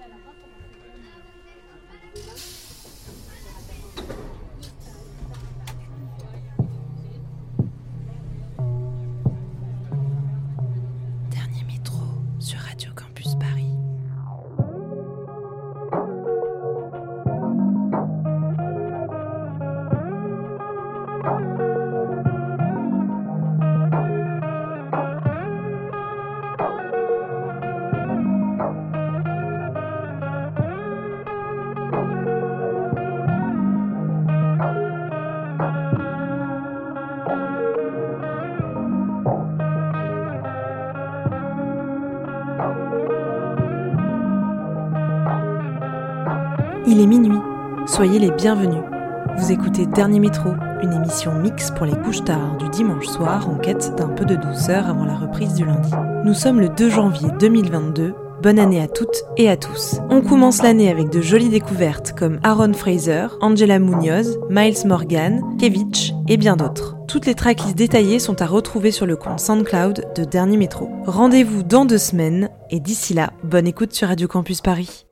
Gracias. Soyez les bienvenus. Vous écoutez Dernier Métro, une émission mix pour les couches tard du dimanche soir en quête d'un peu de douceur avant la reprise du lundi. Nous sommes le 2 janvier 2022. Bonne année à toutes et à tous. On commence l'année avec de jolies découvertes comme Aaron Fraser, Angela Munoz, Miles Morgan, Kevich et bien d'autres. Toutes les tracklists détaillées sont à retrouver sur le compte SoundCloud de Dernier Métro. Rendez-vous dans deux semaines et d'ici là, bonne écoute sur Radio Campus Paris.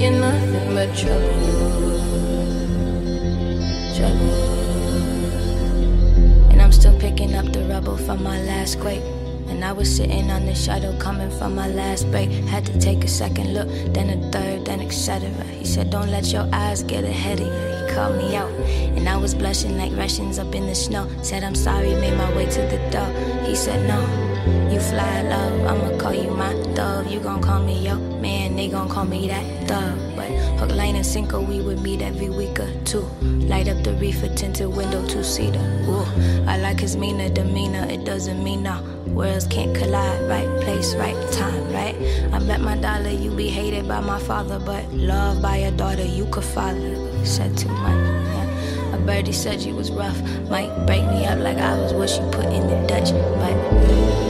You're nothing but trouble. Trouble. And I'm still picking up the rubble from my last quake. And I was sitting on the shadow coming from my last break. Had to take a second look, then a third, then etc. He said, Don't let your eyes get ahead of you. He called me out, and I was blushing like Russians up in the snow. Said, I'm sorry, made my way to the door. He said, No, you fly love, I'ma call you my dove. You gon' call me yo man, they gon' call me that dove. But hook, line, and sinker, we would meet every week or two. Light up the reefer, tinted window, two seater. Ooh, I like his meaner demeanor, it doesn't mean no. Worlds can't collide, right place, right time, right? I bet my dollar you be hated by my father, but loved by your daughter, you could father. Said too much. A birdie said you was rough, might break me up like I was what she put in the Dutch, but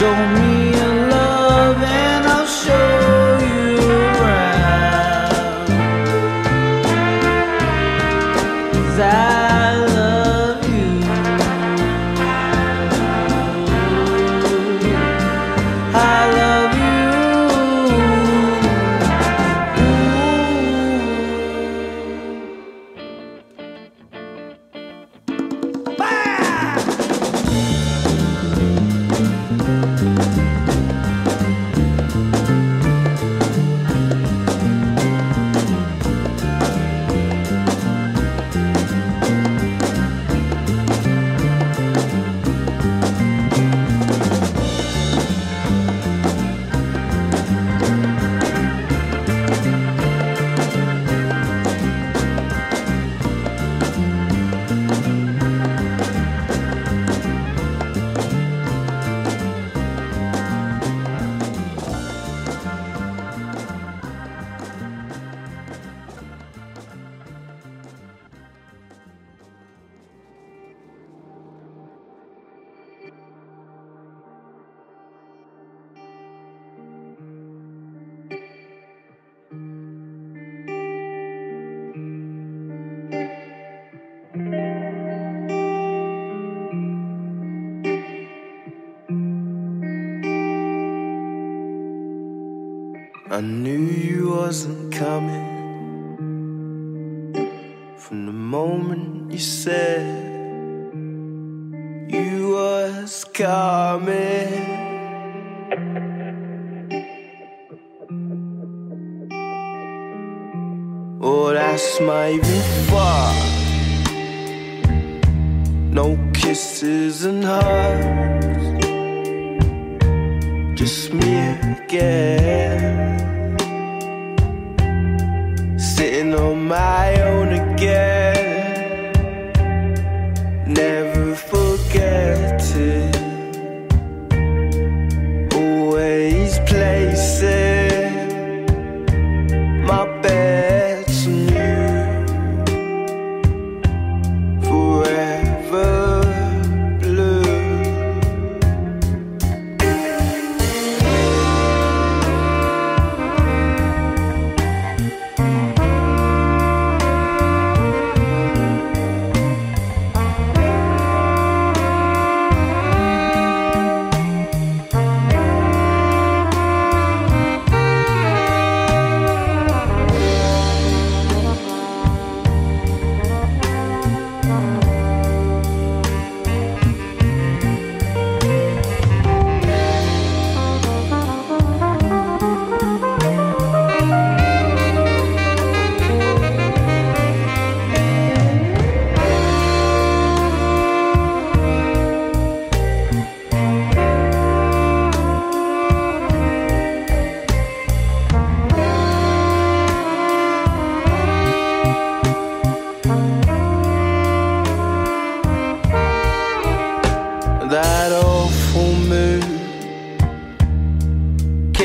Show me wasn't coming from the moment you said you was coming. Oh, that's my far. No kisses and hugs, just me again sitting on my own again. Never forget always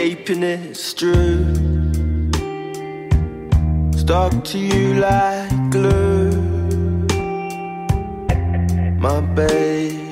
keeping it true, stuck to you like glue. My baby,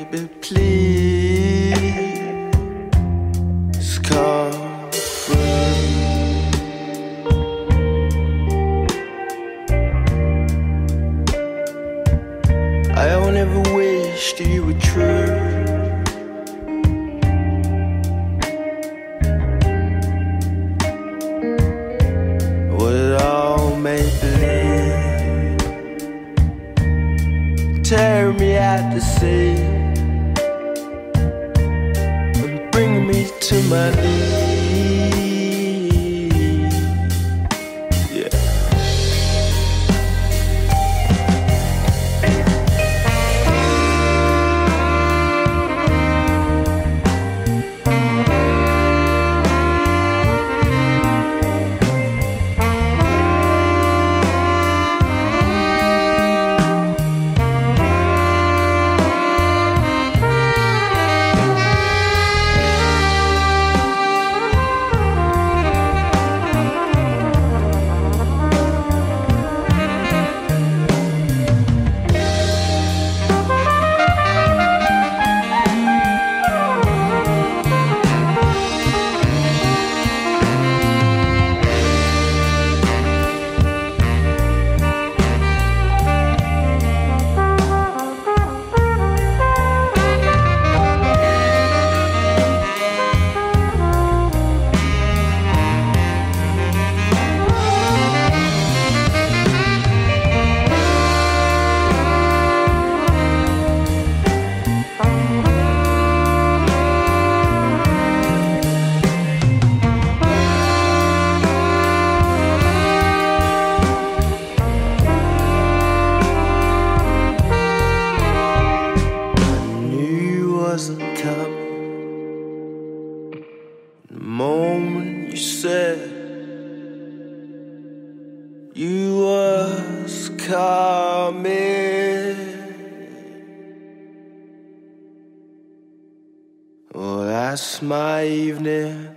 that's my evening.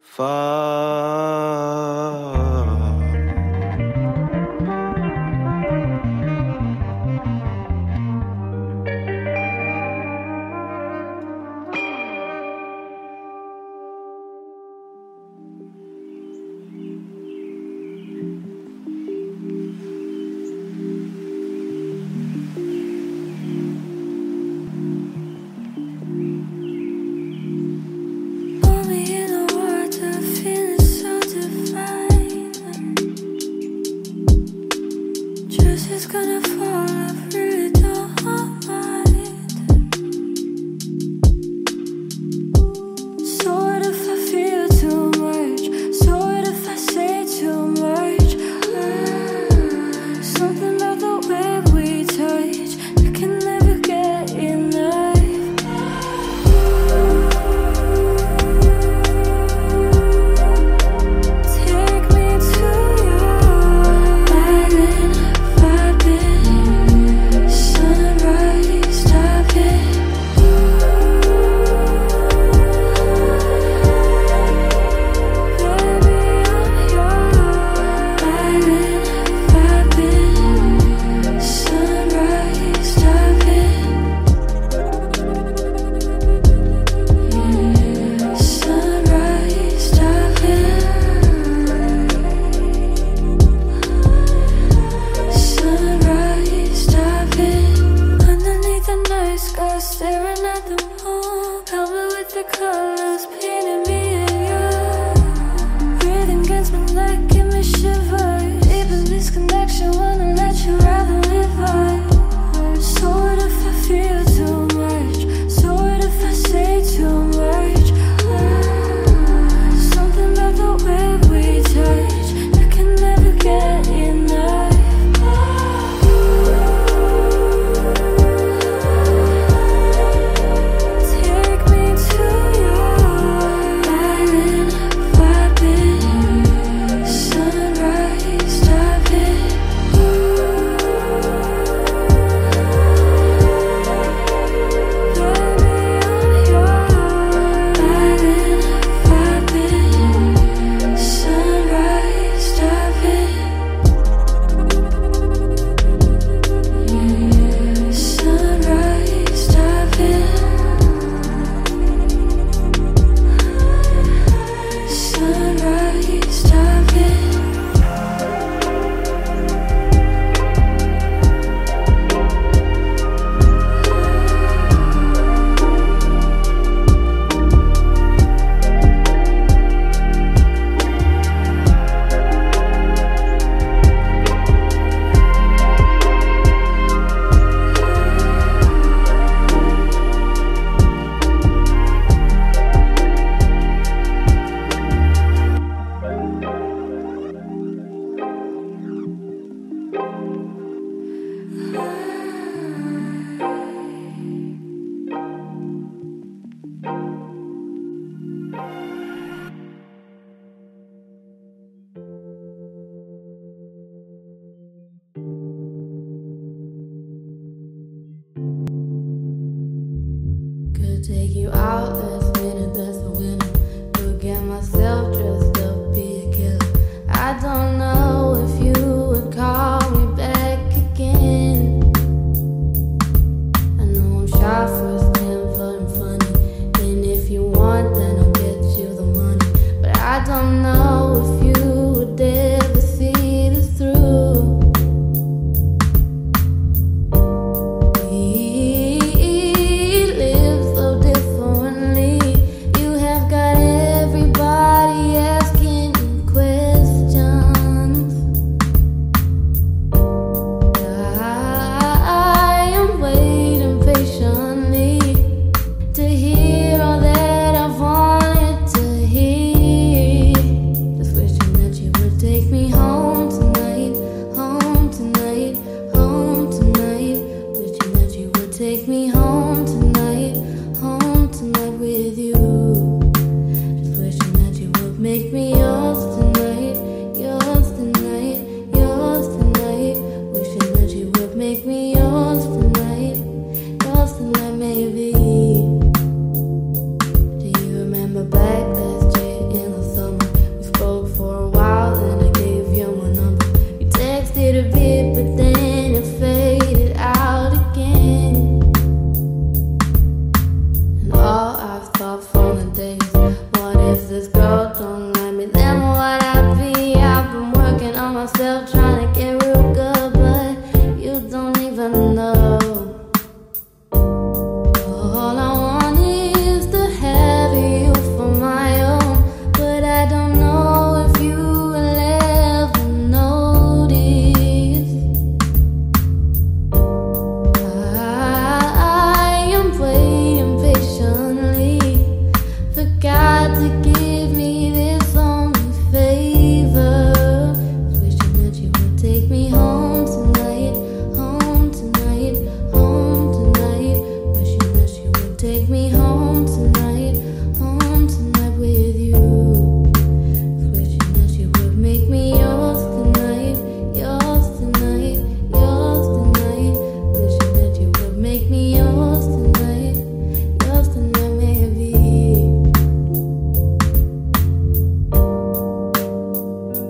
Far.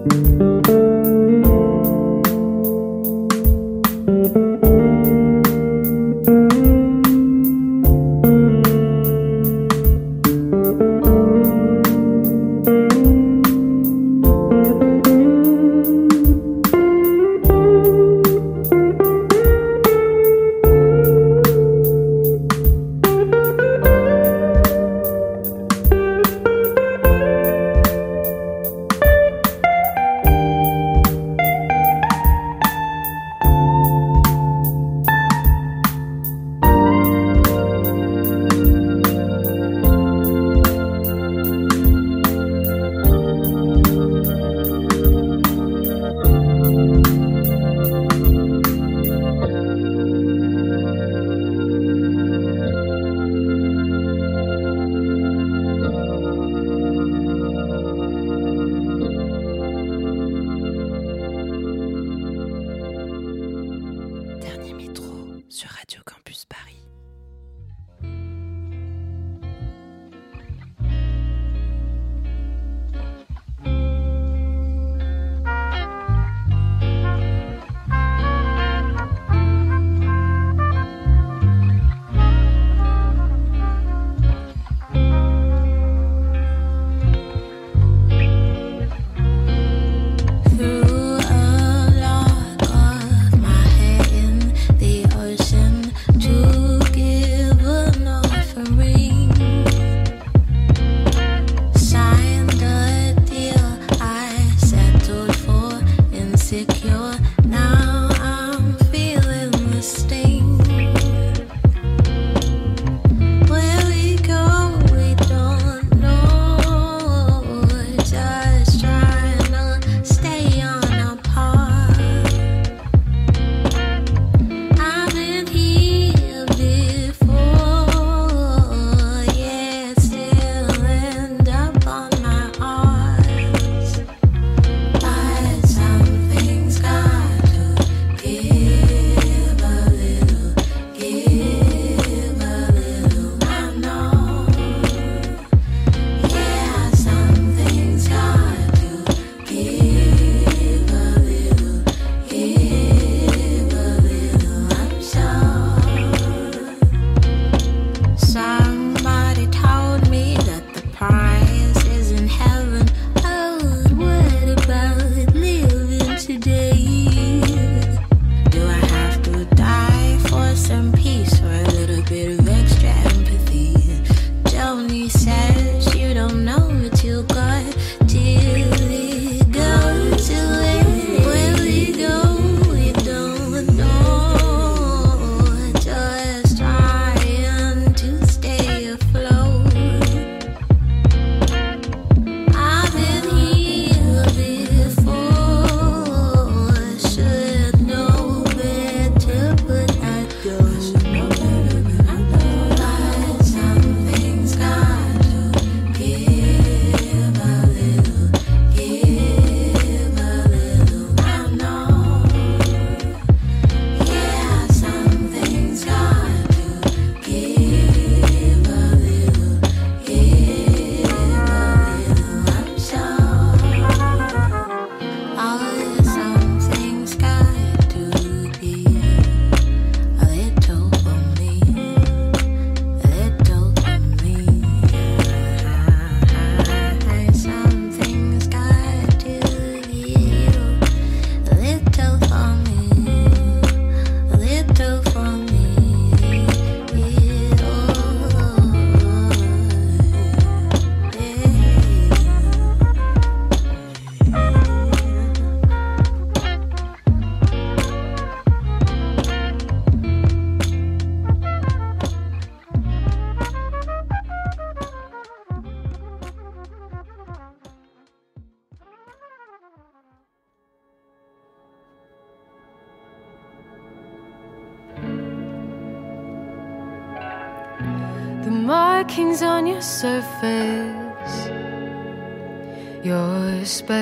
Dernier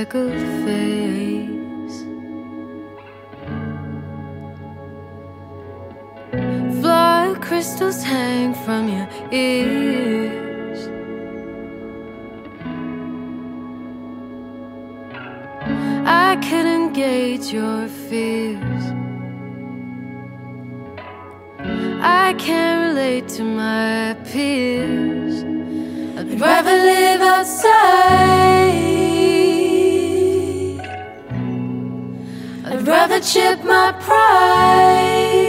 like a face. Fly crystals hang from your ears. I couldn't gauge your fears. I can't relate to my peers. I'd rather live outside. brother chip my pride.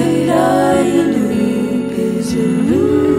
light I loop is a loop.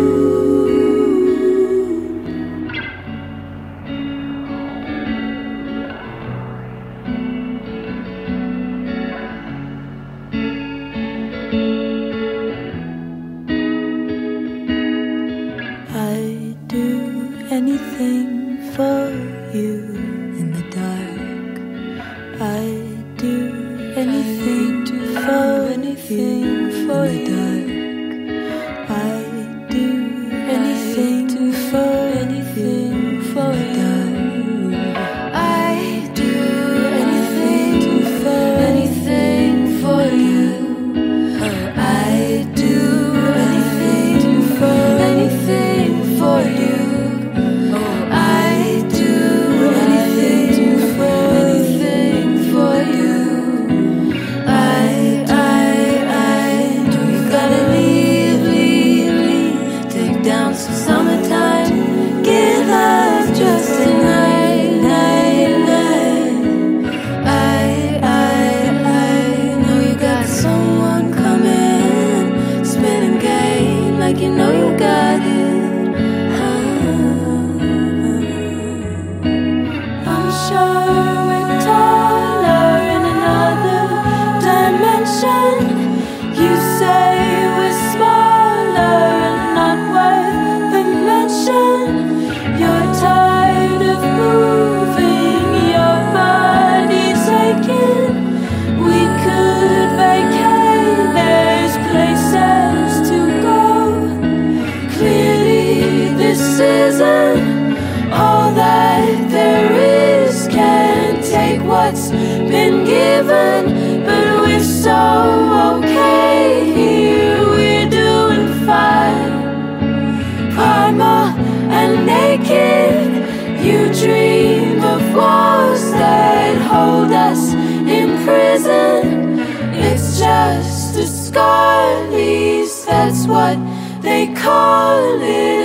calling.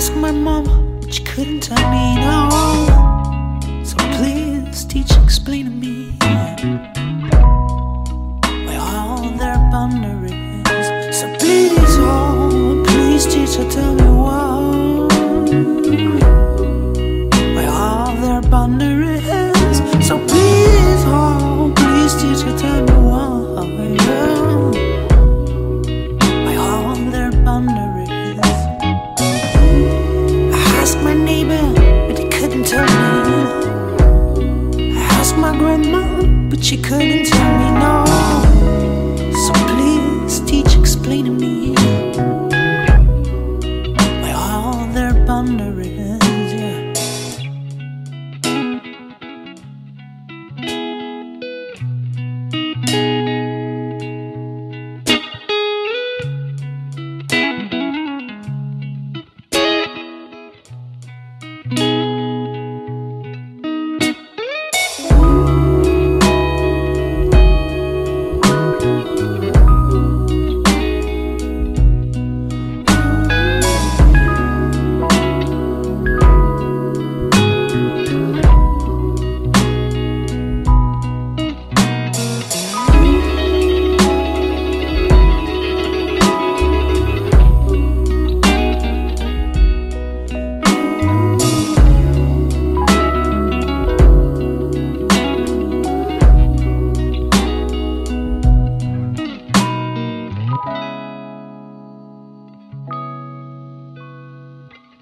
Ask my mom, but she couldn't tell me no. So please, teacher, explain to me why all their boundaries. So please, oh, please, teacher, tell me. couldn't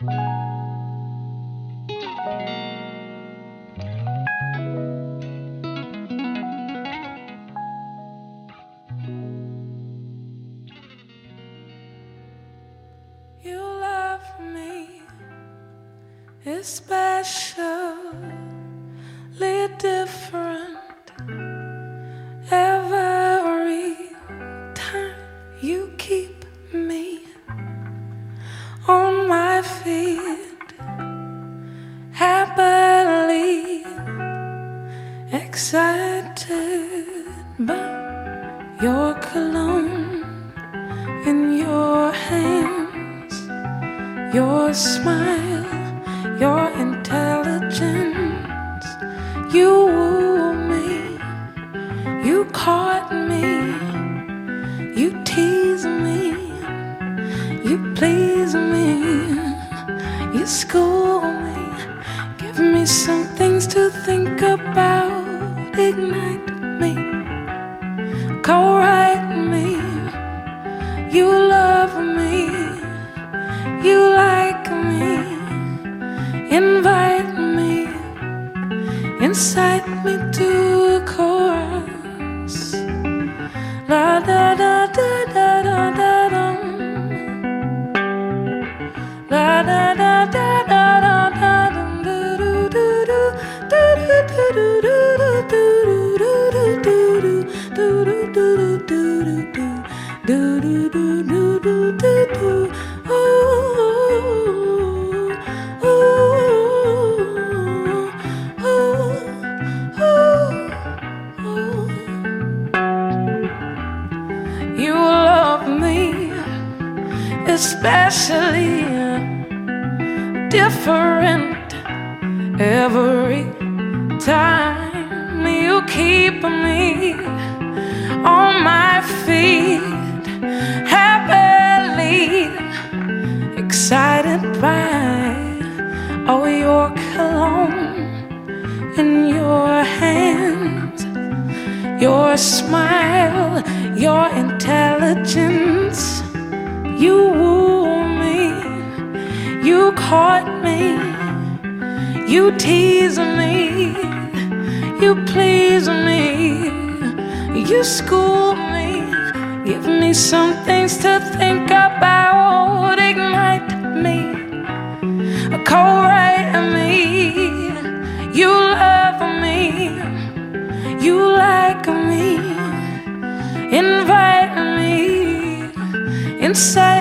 You love me, especially. different every time you keep me on my feet, happily excited by all your cologne in your hands, your smile, your intelligence. You woo me, you caught you tease me, you please me, you school me, give me some things to think about. Ignite me, co-write me. You love me, you like me, invite me inside.